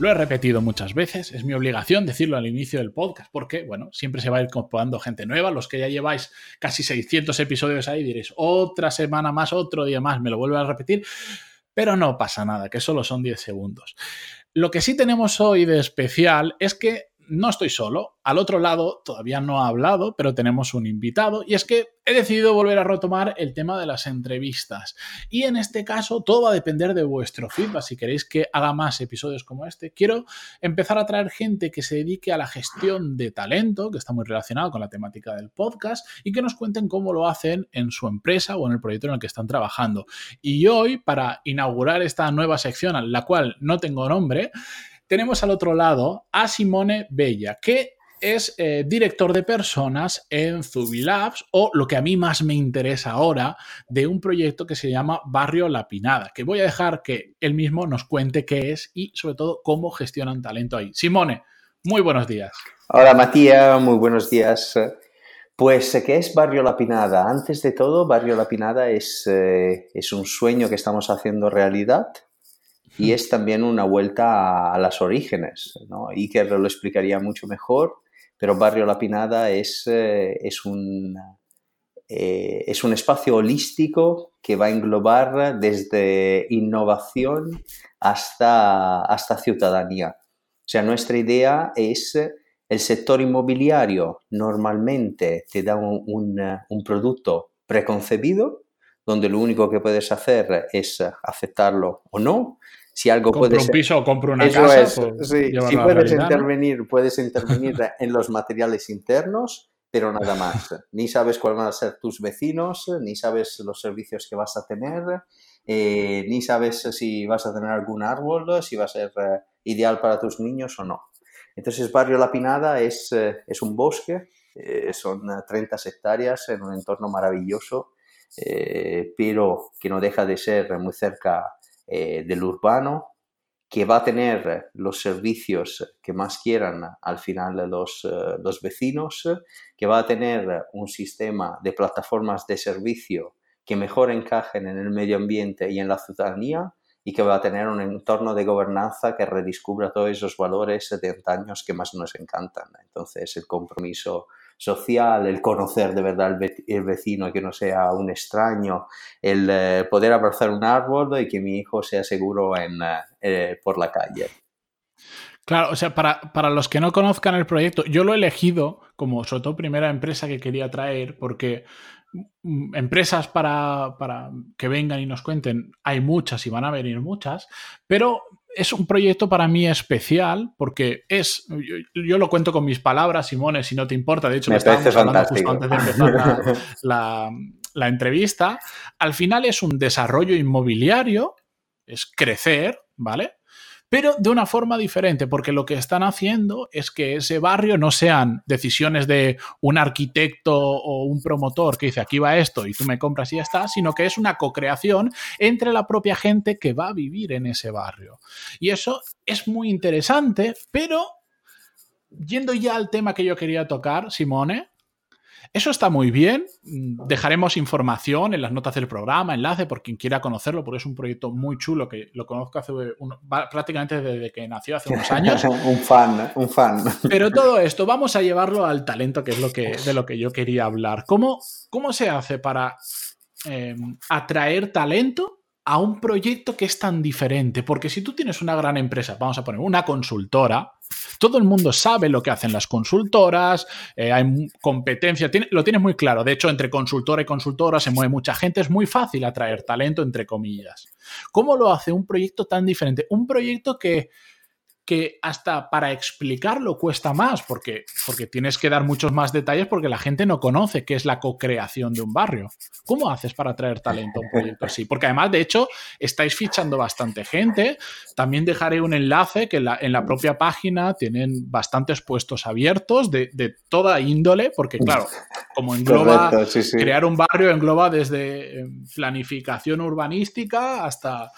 Lo he repetido muchas veces, es mi obligación decirlo al inicio del podcast, porque, bueno, siempre se va a ir incorporando gente nueva. Los que ya lleváis casi 600 episodios ahí diréis, otra semana más, otro día más, me lo vuelvo a repetir, pero no pasa nada, que solo son 10 segundos. Lo que sí tenemos hoy de especial es que no estoy solo. Al otro lado todavía no ha hablado, pero tenemos un invitado y es que he decidido volver a retomar el tema de las entrevistas. Y en este caso todo va a depender de vuestro feedback. Si queréis que haga más episodios como este, quiero empezar a traer gente que se dedique a la gestión de talento, que está muy relacionado con la temática del podcast, y que nos cuenten cómo lo hacen en su empresa o en el proyecto en el que están trabajando. Y hoy, para inaugurar esta nueva sección, a la cual no tengo nombre, tenemos al otro lado a Simone Bella, que es eh, director de personas en Zubilabs o lo que a mí más me interesa ahora de un proyecto que se llama Barrio La Pinada, que voy a dejar que él mismo nos cuente qué es y sobre todo cómo gestionan talento ahí. Simone, muy buenos días. Hola Matías, muy buenos días. Pues, ¿qué es Barrio La Pinada? Antes de todo, Barrio La Pinada es, eh, es un sueño que estamos haciendo realidad y es también una vuelta a, las orígenes. ¿no? Iker lo explicaría mucho mejor, pero Barrio La Pinada es, eh, es, un, eh, es un espacio holístico que va a englobar desde innovación hasta, hasta ciudadanía. O sea, nuestra idea es el sector inmobiliario normalmente te da un, un producto preconcebido, donde lo único que puedes hacer es aceptarlo o no, si algo compro puedes... un piso o compro una casa. Si puedes intervenir, puedes intervenir en los materiales internos, pero nada más. Ni sabes cuáles van a ser tus vecinos, ni sabes los servicios que vas a tener, eh, ni sabes si vas a tener algún árbol, si va a ser eh, ideal para tus niños o no. Entonces, Barrio La Pinada es, eh, es un bosque, son 30 hectáreas en un entorno maravilloso, pero que no deja de ser muy cerca eh, del urbano, que va a tener los servicios que más quieran al final los, eh, los vecinos, que va a tener un sistema de plataformas de servicio que mejor encajen en el medio ambiente y en la ciudadanía y que va a tener un entorno de gobernanza que redescubra todos esos valores de antaños que más nos encantan. Entonces, el compromiso social, el conocer de verdad el vecino, que no sea un extraño, el eh, poder abrazar un árbol y que mi hijo sea seguro en, eh, por la calle. Claro, o sea, para, para, los que no conozcan el proyecto, yo lo he elegido como sobre primera empresa que quería traer porque mm, empresas para, para, que vengan y nos cuenten, hay muchas y van a venir muchas, pero es un proyecto para mí especial porque es, yo, lo cuento con mis palabras, Simone, si no te importa, de hecho me, estábamos hablando justo antes de empezar la, la entrevista, al final es un desarrollo inmobiliario, es crecer, ¿vale? Pero de una forma diferente, porque lo que están haciendo es que ese barrio no sean decisiones de un arquitecto o un promotor que dice aquí va esto y tú me compras y ya está, sino que es una co-creación entre la propia gente que va a vivir en ese barrio. Y eso es muy interesante, pero yendo ya al tema que yo quería tocar, Simone, eso está muy bien. Dejaremos información en las notas del programa, enlace por quien quiera conocerlo, porque es un proyecto muy chulo que lo conozco hace prácticamente desde que nació hace unos años. un fan, un fan. Pero todo esto, vamos a llevarlo al talento, que es lo que, de lo que yo quería hablar. ¿Cómo, cómo se hace para eh, atraer talento a un proyecto que es tan diferente. Porque si tú tienes una gran empresa, vamos a poner una consultora, todo el mundo sabe lo que hacen las consultoras, eh, hay competencia, lo tienes muy claro. De hecho, entre consultora y consultora se mueve mucha gente, es muy fácil atraer talento, entre comillas. ¿Cómo lo hace un proyecto tan diferente? Un proyecto que que hasta para explicarlo cuesta más, porque, porque tienes que dar muchos más detalles porque la gente no conoce qué es la co-creación de un barrio. ¿Cómo haces para atraer talento a un proyecto así? Porque además, de hecho, estáis fichando bastante gente. También dejaré un enlace que en la, propia página tienen bastantes puestos abiertos de, toda índole, porque claro, como engloba crear un barrio, engloba desde eh, planificación urbanística hasta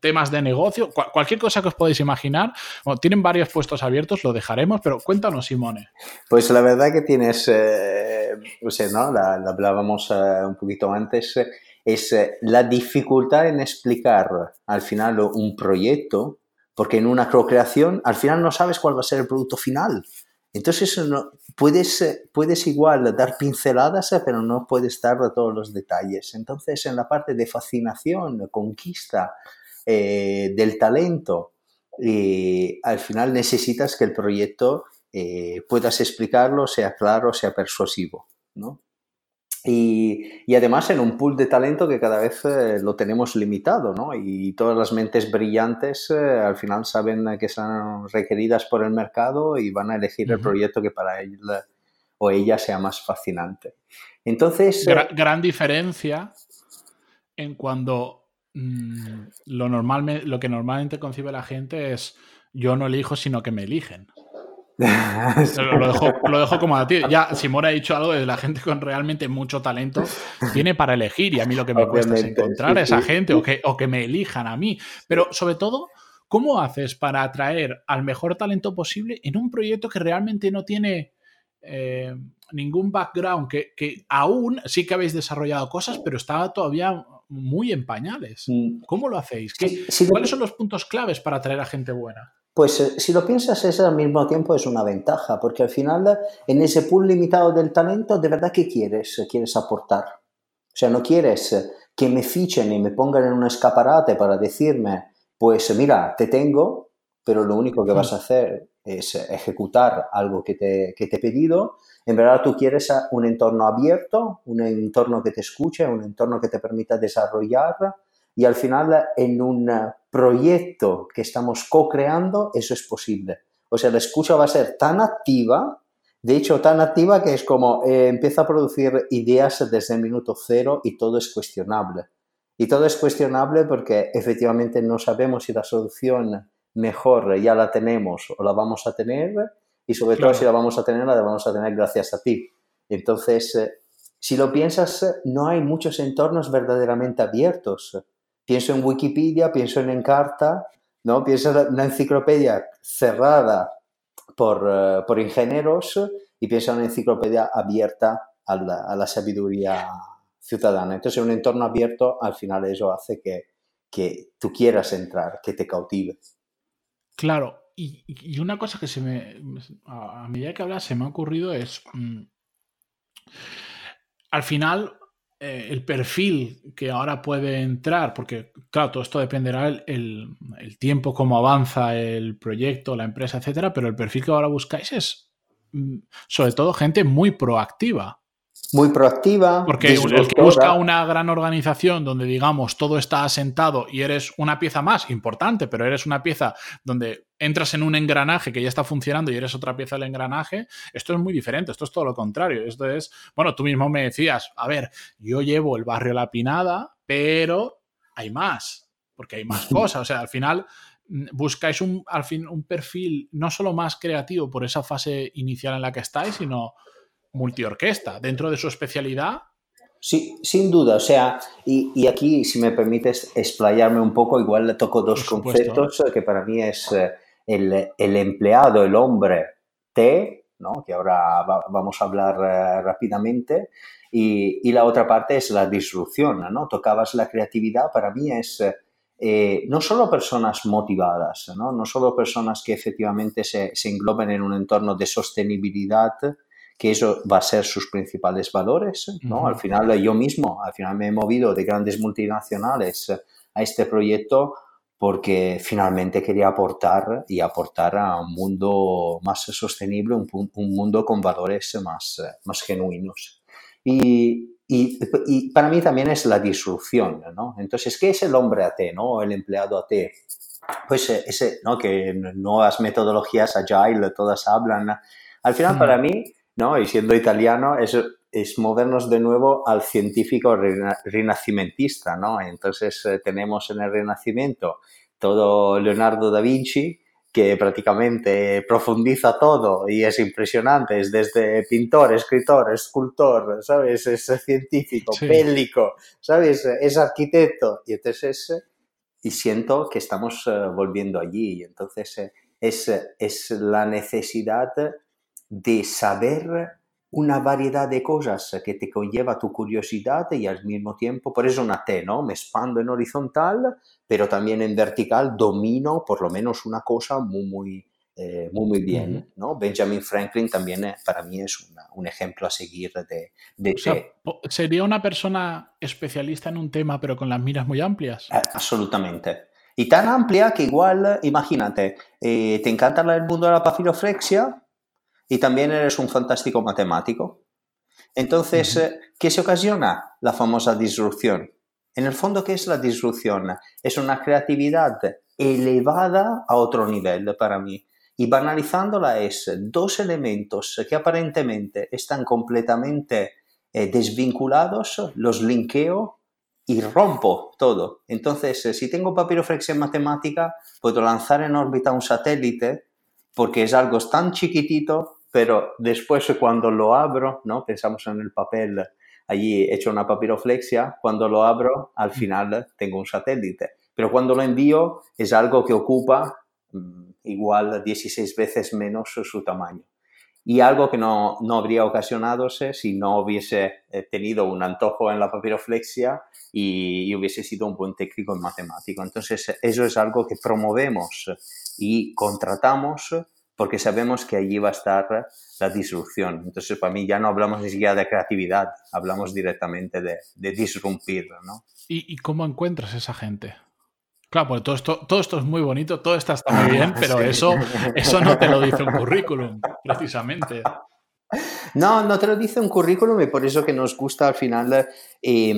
temas de negocio, cualquier cosa que os podéis imaginar. tienen varios puestos abiertos, lo dejaremos, pero cuéntanos, Simone. Pues la verdad que tienes, eh, ¿no? La, hablábamos eh, un poquito antes, es eh, la dificultad en explicar al final un proyecto, porque en una procreación al final no sabes cuál va a ser el producto final. Entonces no, puedes, puedes igual dar pinceladas, pero no puedes dar todos los detalles. Entonces en la parte de fascinación, conquista eh, del talento, eh, al final necesitas que el proyecto eh, puedas explicarlo, sea claro, sea persuasivo. ¿no? Y, además en un pool de talento que cada vez eh, lo tenemos limitado, ¿no? Y todas las mentes brillantes eh, al final saben que son requeridas por el mercado y van a elegir el proyecto que para él o ella sea más fascinante. Entonces... Eh, gran, diferencia en cuando mm, lo, normal, lo que normalmente concibe la gente es yo no elijo, sino que me eligen. lo, dejo, como a ti. Ya, Simón ha dicho algo de la gente con realmente mucho talento tiene para elegir y a mí lo que me cuesta es encontrar a esa gente o que, o que me elijan a mí. Pero sobre todo, ¿cómo haces para atraer al mejor talento posible en un proyecto que realmente no tiene eh, ningún background, que, que, aún sí que habéis desarrollado cosas, pero está todavía muy en pañales? Mm. ¿Cómo lo hacéis? ¿Cuáles son los puntos claves para atraer a gente buena? Pues eh, si lo piensas, es al mismo tiempo es una ventaja, porque al final en ese pool limitado del talento, ¿de verdad qué quieres? ¿Quieres aportar? O sea, no quieres que me fichen y me pongan en un escaparate para decirme, pues mira, te tengo, pero lo único que vas a hacer es ejecutar algo que te, que te he pedido. En verdad tú quieres un entorno abierto, un entorno que te escuche, un entorno que te permita desarrollar y al final en un proyecto que estamos co-creando, eso es posible. O sea, la escucha va a ser tan activa, de hecho tan activa que es como eh, empieza a producir ideas desde el minuto cero y todo es cuestionable. Y todo es cuestionable porque efectivamente no sabemos si la solución mejor ya la tenemos o la vamos a tener y sobre todo si la vamos a tener, la vamos a tener gracias a ti. Entonces, eh, si lo piensas, no hay muchos entornos verdaderamente abiertos pienso en Wikipedia, pienso en Encarta, ¿no? pienso en una enciclopedia cerrada por, eh, por, ingenieros y pienso en una enciclopedia abierta a la, sabiduría ciudadana. Entonces, un entorno abierto al final eso hace que, que tú quieras entrar, que te cautive. Claro, y, una cosa que se me, a, medida que hablas se me ha ocurrido es, mm, al final eh, el perfil que ahora puede entrar, porque claro, todo esto dependerá el, el, tiempo, cómo avanza el proyecto, la empresa, etcétera, pero el perfil que ahora buscáis es mm, sobre todo gente muy proactiva muy proactiva. Porque el que busca una gran organización donde, digamos, todo está asentado y eres una pieza más importante, pero eres una pieza donde entras en un engranaje que ya está funcionando y eres otra pieza del engranaje, esto es muy diferente, esto es todo lo contrario. Esto es, bueno, tú mismo me decías, a ver, yo llevo el barrio La Pinada, pero hay más, porque hay más cosas. O sea, al final mm, buscáis un, al fin, un perfil no solo más creativo por esa fase inicial en la que estáis, sino multiorquesta dentro de su especialidad. Sí, sin duda. O sea, y, aquí, si me permites explayarme un poco, igual le toco dos conceptos que para mí es eh, el, empleado, el hombre T, ¿no? que ahora vamos a hablar eh, rápidamente, y, la otra parte es la disrupción. ¿no? Tocabas la creatividad, para mí es... Eh, no solo personas motivadas, ¿no? no solo personas que efectivamente se, se engloben en un entorno de sostenibilidad, que eso va a ser sus principales valores, ¿no? Al final yo mismo, al final me he movido de grandes multinacionales a este proyecto porque finalmente quería aportar y aportar a un mundo más sostenible, un, mundo con valores más, más genuinos. Y, y, y, para mí también es la disrupción, ¿no? Entonces, ¿qué es el hombre AT, no? El empleado AT. pues eh, ese, ¿no? Que nuevas metodologías agile, todas hablan. Al final, para mí, ¿no? Y siendo italiano, es, es movernos de nuevo al científico renacimentista, ¿no? Entonces eh, tenemos en el Renacimiento todo Leonardo da Vinci, que prácticamente profundiza todo y es impresionante, es desde pintor, escritor, escultor, ¿sabes? Es científico, bélico, ¿sabes? Es arquitecto. Y entonces, y siento que estamos eh, volviendo allí. Y entonces eh, es, es la necesidad de saber una variedad de cosas que te conlleva tu curiosidad y al mismo tiempo, por eso una T, ¿no? Me expando en horizontal, pero también en vertical domino por lo menos una cosa muy, muy, eh, muy, muy bien, ¿no? Benjamin Franklin también eh, para mí es un ejemplo a seguir de, de ¿Sería una persona especialista en un tema pero con las miras muy amplias? Eh, absolutamente. Y tan amplia que igual, imagínate, te encanta el mundo de la papiroflexia, y también eres un fantástico matemático. Entonces, eh, ¿qué se ocasiona? La famosa disrupción. En el fondo, ¿qué es la disrupción? Es una creatividad elevada a otro nivel para mí. Y banalizándola es dos elementos que aparentemente están completamente eh, desvinculados, los linkeo y rompo todo. Entonces, eh, si tengo papiroflexia en matemática, puedo lanzar en órbita un satélite porque es algo tan chiquitito pero después cuando lo abro, ¿no? Pensamos en el papel allí hecho una papiroflexia, cuando lo abro, al final tengo un satélite. Pero cuando lo envío es algo que ocupa mm, igual 16 veces menos su tamaño. Y algo que no, no habría ocasionadose si no hubiese eh, tenido un antojo en la papiroflexia y, y, hubiese sido un buen técnico en matemático. Entonces, eso es algo que promovemos y contratamos porque sabemos que allí va a estar la disrupción. Entonces, para mí ya no hablamos ni siquiera de creatividad, hablamos directamente de, de disrumpir, ¿no? ¿Y, cómo encuentras esa gente? Claro, porque todo esto, todo esto es muy bonito, todo esto está muy bien, pero eso, eso no te lo dice un currículum, precisamente. No, no te lo dice un currículum y por eso que nos gusta al final eh,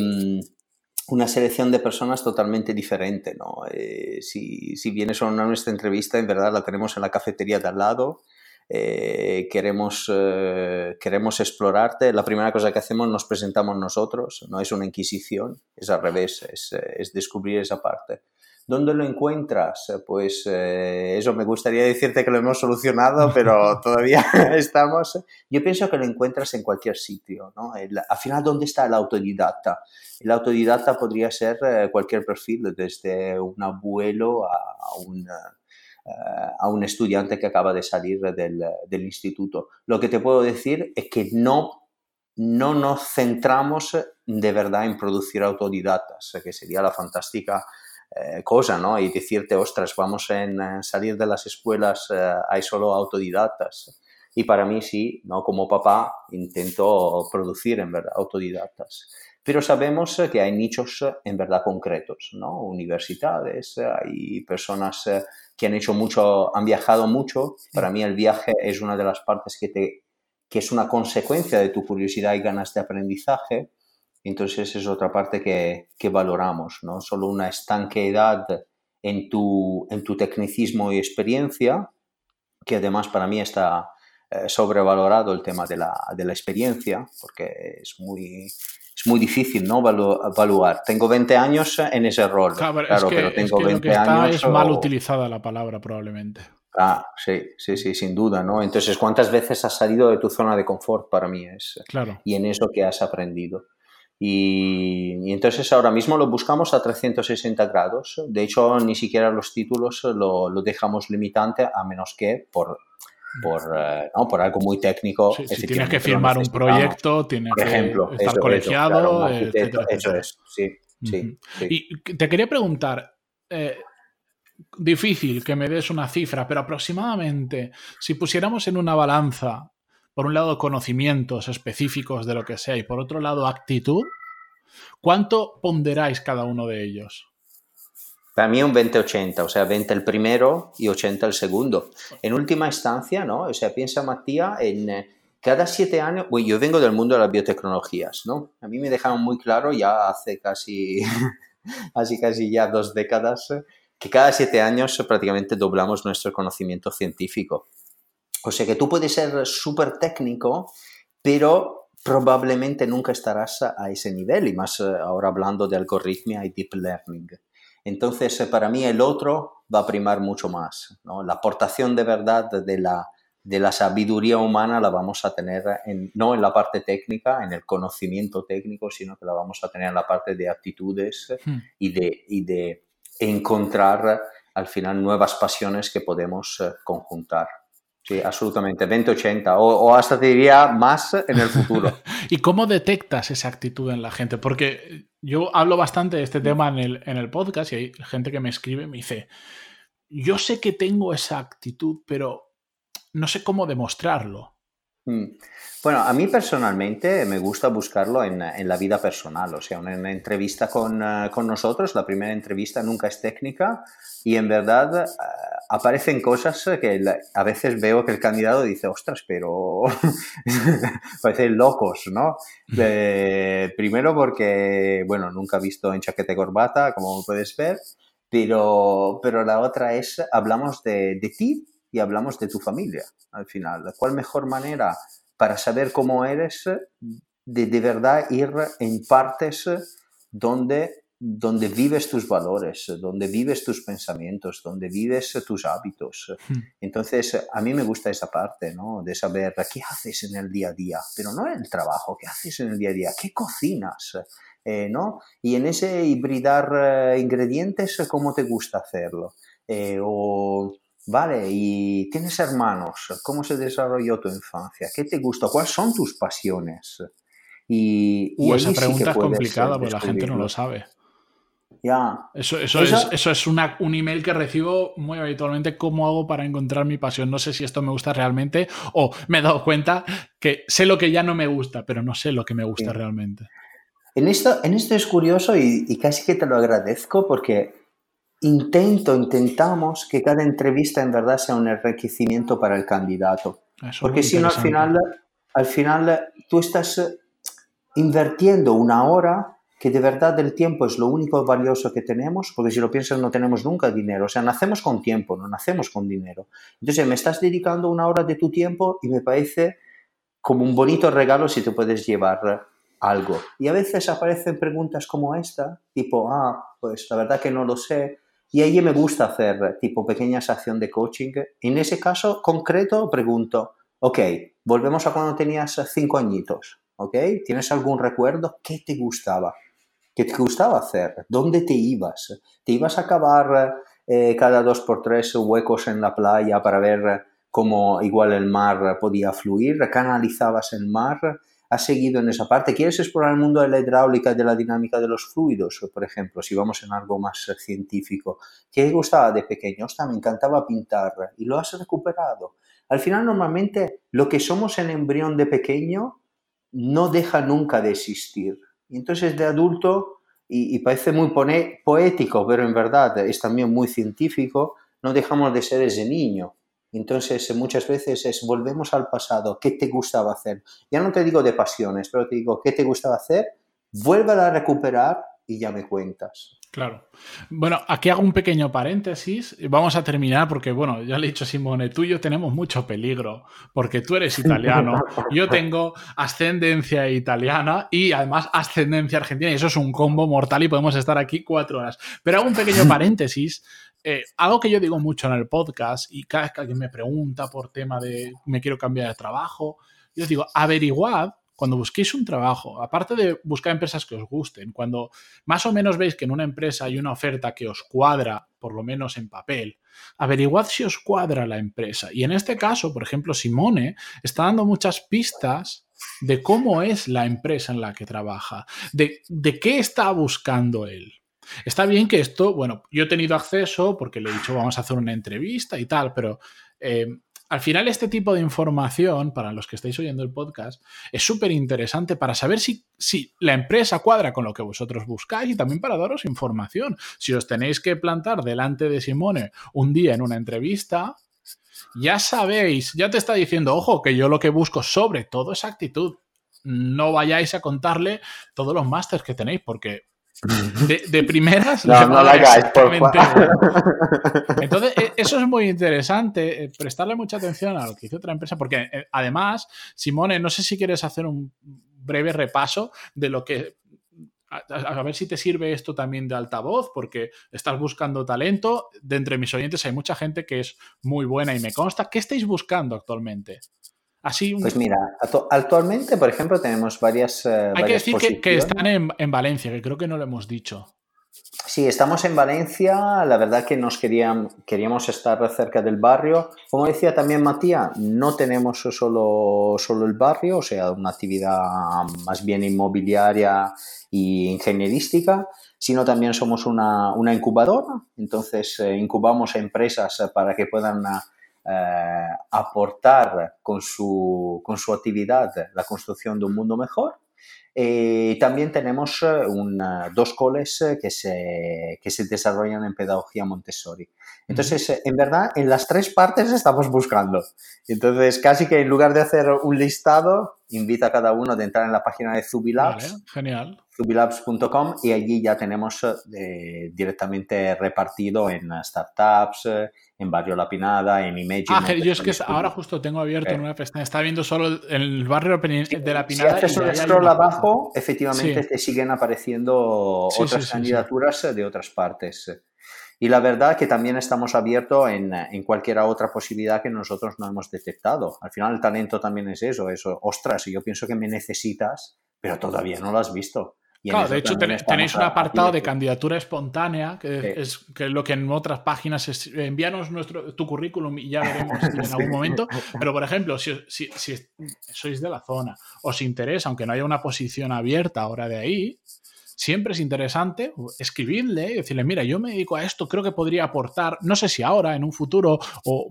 una selección de personas totalmente diferente, ¿no? Eh, si, si, vienes a una nuestra entrevista, en verdad la tenemos en la cafetería de al lado, eh, queremos, eh, queremos explorarte, la primera cosa que hacemos nos presentamos nosotros, no es una inquisición, es al revés, es, es descubrir esa parte. ¿Dónde lo encuentras? Pues eh, eso me gustaría decirte que lo hemos solucionado, pero todavía estamos. Yo pienso que lo encuentras en cualquier sitio, ¿no? al final, ¿dónde está el autodidacta? El autodidacta podría ser eh, cualquier perfil, desde un abuelo a un, eh, a un estudiante que acaba de salir del, del instituto. Lo que te puedo decir es que no no nos centramos de verdad en producir autodidactas, que sería la fantástica eh, cosa, ¿no? Y decirte, ostras, vamos a salir de las escuelas, eh, hay solo autodidactas. Y para mí sí, ¿no? Como papá intento producir en verdad autodidactas. Pero sabemos que hay nichos en verdad concretos, ¿no? Universidades, hay personas eh, que han hecho mucho, han viajado mucho. Para mí el viaje es una de las partes que, te, que es una consecuencia de tu curiosidad y ganas de aprendizaje entonces es otra parte que, que valoramos, ¿no? Solo una estanqueidad en tu, en tu tecnicismo y experiencia, que además para mí está eh, sobrevalorado el tema de la, de la, experiencia, porque es muy, es muy difícil ¿no? evaluar. Tengo 20 años en ese rol, claro, pero tengo 20 años. Es mal utilizada la palabra, probablemente. Ah, sí, sí, sí, sin duda, ¿no? Entonces, ¿cuántas veces has salido de tu zona de confort para mí es? Claro. Y en eso que has aprendido. Y, entonces ahora mismo lo buscamos a 360 grados. De hecho, ni siquiera los títulos lo, lo dejamos limitante a menos que por, por, eh, ¿no? por algo muy técnico. si tienes que firmar un proyecto, tienes que ejemplo, estar colegiado. Eso, es, sí. sí, Y te quería preguntar, eh, difícil que me des una cifra, pero aproximadamente, si pusiéramos en una balanza por un lado, conocimientos específicos de lo que sea y por otro lado, actitud, ¿cuánto ponderáis cada uno de ellos? Para mí un 20-80, o sea, 20 el primero y 80 el segundo. En última instancia, ¿no? O sea, piensa Matías en eh, cada siete años, bueno, yo vengo del mundo de las biotecnologías, ¿no? A mí me dejaron muy claro ya hace casi, casi, casi ya dos décadas que cada siete años prácticamente doblamos nuestro conocimiento científico. O sea que tú puedes ser súper técnico, pero probablemente nunca estarás a ese nivel, y más eh, ahora hablando de algoritmia y deep learning. Entonces, eh, para mí el otro va a primar mucho más. La aportación de verdad de la, de la sabiduría humana la vamos a tener no en la parte técnica, en el conocimiento técnico, sino que la vamos a tener en la parte de actitudes hmm. y, de, y de encontrar al final nuevas pasiones que podemos eh, conjuntar. Sí, absolutamente, 20-80 o, hasta te diría más en el futuro. ¿Y cómo detectas esa actitud en la gente? Porque yo hablo bastante de este tema en el, en el podcast y hay gente que me escribe y me dice, yo sé que tengo esa actitud, pero no sé cómo demostrarlo. Mm. Bueno, a mí personalmente me gusta buscarlo en, la vida personal, o sea, una, una entrevista con, eh, con, nosotros, la primera entrevista nunca es técnica y en verdad eh, aparecen cosas que a veces veo que el candidato dice, ostras, pero parecen locos, ¿no? primero porque, bueno, nunca he visto en chaqueta y corbata, como puedes ver, pero, pero la otra es, hablamos de, de ti y hablamos de tu familia al final. ¿Cuál mejor manera para saber cómo eres de de verdad ir en partes donde donde vives tus valores, donde vives tus pensamientos, donde vives tus hábitos. Hmm. Entonces, a mí me gusta esa parte, ¿no? De saber qué haces en el día a día, pero no en el trabajo, qué haces en el día a día, qué cocinas, eh, ¿no? Y en ese hibridar eh, ingredientes, ¿cómo te gusta hacerlo? Eh, o, vale, y tienes hermanos, ¿cómo se desarrolló tu infancia? ¿Qué te gusta? ¿Cuáles son tus pasiones? Y, uh, esa pregunta es complicada porque la gente no lo sabe. Eso, eso, es, eso es un email que recibo muy habitualmente. ¿Cómo hago para encontrar mi pasión? No sé si esto me gusta realmente o me he dado cuenta que sé lo que ya no me gusta, pero no sé lo que me gusta realmente. En esto, en esto es curioso y, casi que te lo agradezco porque intento, intentamos que cada entrevista en verdad sea un enriquecimiento para el candidato. porque si no, al final, al final tú estás invirtiendo una hora que de verdad el tiempo es lo único valioso que tenemos, porque si lo piensas no tenemos nunca dinero, o sea, nacemos con tiempo, no nacemos con dinero. Entonces me estás dedicando una hora de tu tiempo y me parece como un bonito regalo si te puedes llevar algo. Y a veces aparecen preguntas como esta, tipo, ah, pues la verdad que no lo sé, y ahí me gusta hacer tipo pequeñas acciones de coaching. En ese caso concreto pregunto, ok, volvemos a cuando tenías cinco añitos, ¿ok? ¿Tienes algún recuerdo? ¿Qué te gustaba? ¿Qué te gustaba hacer? ¿Dónde te ibas? ¿Te ibas a cavar eh, cada dos por tres huecos en la playa para ver cómo igual el mar podía fluir? ¿Canalizabas el mar? ¿Has seguido en esa parte? ¿Quieres explorar el mundo de la hidráulica y de la dinámica de los fluidos, por ejemplo, si vamos en algo más científico? ¿Qué gustaba de pequeño? Hostia, me encantaba pintar y lo has recuperado. Al final, normalmente, lo que somos en embrión de pequeño no deja nunca de existir. Y entonces de adulto, y, parece muy poético, pero en verdad es también muy científico, no dejamos de ser ese niño. Entonces muchas veces es volvemos al pasado, ¿qué te gustaba hacer? Ya no te digo de pasiones, pero te digo, ¿qué te gustaba hacer? Vuelve a recuperar y ya me cuentas. Claro. Bueno, aquí hago un pequeño paréntesis. Vamos a terminar porque, bueno, ya le he dicho a Simone, tú y yo tenemos mucho peligro porque tú eres italiano, yo tengo ascendencia italiana y además ascendencia argentina y eso es un combo mortal y podemos estar aquí cuatro horas. Pero hago un pequeño paréntesis. Eh, algo que yo digo mucho en el podcast y cada vez que alguien me pregunta por tema de me quiero cambiar de trabajo, yo digo, averiguad cuando busquéis un trabajo, aparte de buscar empresas que os gusten, cuando más o menos veis que en una empresa hay una oferta que os cuadra, por lo menos en papel, averiguad si os cuadra la empresa. Y en este caso, por ejemplo, Simone está dando muchas pistas de cómo es la empresa en la que trabaja, de, qué está buscando él. Está bien que esto, bueno, yo he tenido acceso porque le he dicho vamos a hacer una entrevista y tal, pero eh, al final, este tipo de información, para los que estáis oyendo el podcast, es súper interesante para saber si, si, la empresa cuadra con lo que vosotros buscáis y también para daros información. Si os tenéis que plantar delante de Simone un día en una entrevista, ya sabéis, ya te está diciendo, ojo, que yo lo que busco sobre todo es actitud. No vayáis a contarle todos los másters que tenéis, porque de, primeras. no, no la hagáis, por Entonces, e, eso es muy interesante, eh, prestarle mucha atención a lo que hizo otra empresa, porque eh, además, Simone, no sé si quieres hacer un breve repaso de lo que a, ver si te sirve esto también de altavoz, porque estás buscando talento. De entre mis oyentes hay mucha gente que es muy buena y me consta. ¿Qué estáis buscando actualmente? Así Pues mira, actualmente, por ejemplo, tenemos varias. Eh, hay que decir que, están en, Valencia, que creo que no lo hemos dicho. Sí, estamos en Valencia. La verdad que nos queríamos, queríamos estar cerca del barrio. Como decía también Matías, no tenemos solo, solo el barrio, o sea, una actividad más bien inmobiliaria y ingenierística, sino también somos una, una incubadora. Entonces, eh, incubamos empresas para que puedan eh, aportar con su, con su actividad la construcción de un mundo mejor. Eh, también tenemos eh, dos coles que se, que se desarrollan en pedagogía Montessori. Entonces, en verdad, en las tres partes estamos buscando. Entonces, casi que en lugar de hacer un listado, invita a cada uno a entrar en la página de Zubilabs. genial. Zubilabs.com y allí ya tenemos eh, directamente repartido en startups, en Barrio La Pinada, en Imagine. Ah, yo es que ahora justo tengo abierto en una pestaña, está viendo solo el barrio de La Pinada. Si haces un scroll abajo, efectivamente te siguen apareciendo otras candidaturas de otras partes. Y la verdad que también estamos abiertos en, en cualquier otra posibilidad que nosotros no hemos detectado. Al final el talento también es eso, eso, ostras, yo pienso que me necesitas, pero todavía no lo has visto. claro, de hecho tenéis un apartado de candidatura espontánea, que, es, que lo que en otras páginas es envíanos nuestro, tu currículum y ya veremos en algún momento. Pero, por ejemplo, si, si, si, sois de la zona, os interesa, aunque no haya una posición abierta ahora de ahí, siempre es interesante escribirle y decirle, mira, yo me dedico a esto, creo que podría aportar, no sé si ahora, en un futuro, o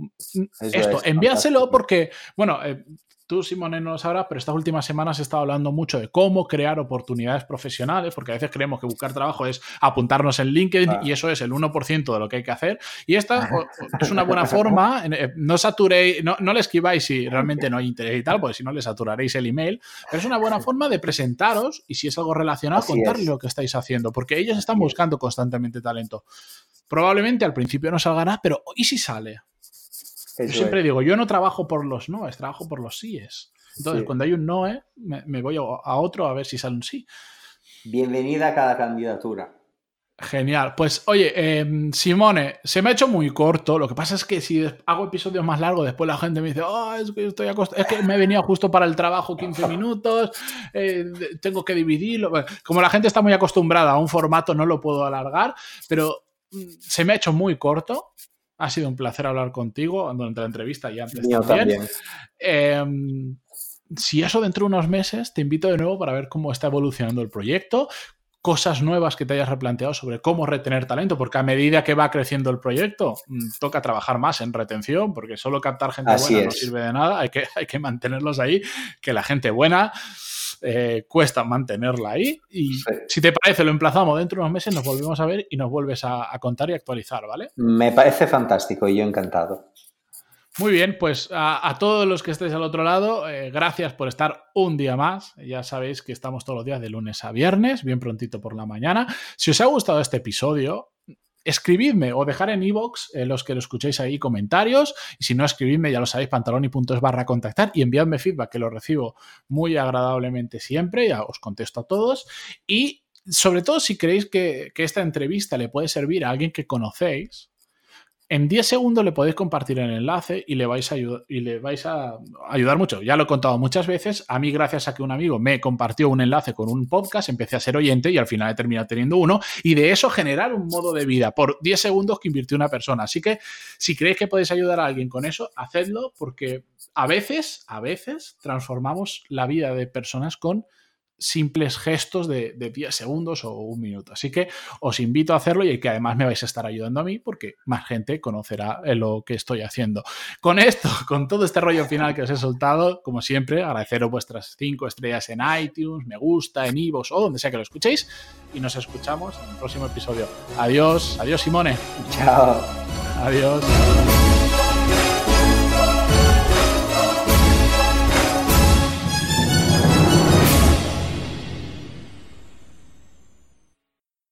esto, envíaselo porque, bueno, eh, Tú, Simone, no lo sabrás, pero estas últimas semanas he estado hablando mucho de cómo crear oportunidades profesionales, porque a veces creemos que buscar trabajo es apuntarnos en LinkedIn y eso es el 1% de lo que hay que hacer. Y esta es una buena forma, eh, no saturéis, no, no le escribáis si realmente no hay interés y tal, porque si no le saturaréis el email, pero es una buena forma de presentaros y si es algo relacionado, contarles lo que estáis haciendo, porque ellos están buscando constantemente talento. Probablemente al principio no salga pero ¿y si sale? yo siempre digo, yo no trabajo por los noes, trabajo por los síes. Entonces, cuando hay un no, me, me, voy a otro a ver si sale un sí. Bienvenida a cada candidatura. Genial. Pues oye, em, Simone, se me ha hecho muy corto. Lo que pasa es que si hago episodios más largos, después la gente me dice, oh, es que estoy es que me he venido justo para el trabajo 15 minutos, eh, tengo que dividirlo. Como la gente está muy acostumbrada a un formato, no lo puedo alargar, pero mm, se me ha hecho muy corto. Ha sido un placer hablar contigo durante la entrevista y antes también. Em, si eso dentro de unos meses, te invito de nuevo para ver cómo está evolucionando el proyecto, cosas nuevas que te hayas replanteado sobre cómo retener talento, porque a medida que va creciendo el proyecto, mm, toca trabajar más en retención, porque solo captar gente buena no sirve de nada, hay que, hay que mantenerlos ahí, que la gente buena eh, cuesta mantenerla ahí. Y si te parece, lo emplazamos dentro de unos meses, nos volvemos a ver y nos vuelves a, contar y actualizar, ¿vale? Me parece fantástico y yo encantado. Muy bien, pues a, todos los que estéis al otro lado, eh, gracias por estar un día más. Ya sabéis que estamos todos los días de lunes a viernes, bien prontito por la mañana. Si os ha gustado este episodio, escribidme o dejar en iVoox, eh, los que lo escuchéis ahí, comentarios. Y si no, escribidme, ya lo sabéis, pantaloni.es barra contactar y enviadme feedback, que lo recibo muy agradablemente siempre. Ya os contesto a todos. Y sobre todo, si creéis que esta entrevista le puede servir a alguien que conocéis, en 10 segundos le podéis compartir el enlace y le vais a, ayudar mucho. Ya lo he contado muchas veces. A mí, gracias a que un amigo me compartió un enlace con un podcast, empecé a ser oyente y al final he terminado teniendo uno. Y de eso generar un modo de vida por 10 segundos que invirtió una persona. Así que si creéis que podéis ayudar a alguien con eso, hacedlo porque a veces, a veces transformamos la vida de personas con simples gestos de, 10 segundos o un minuto. Así que os invito a hacerlo y que además me vais a estar ayudando a mí porque más gente conocerá lo que estoy haciendo. Con esto, con todo este rollo final que os he soltado, como siempre, agradeceros vuestras 5 estrellas en iTunes, me gusta, en Ivos o donde sea que lo escuchéis y nos escuchamos en el próximo episodio. Adiós, adiós Simone. Chao. Adiós.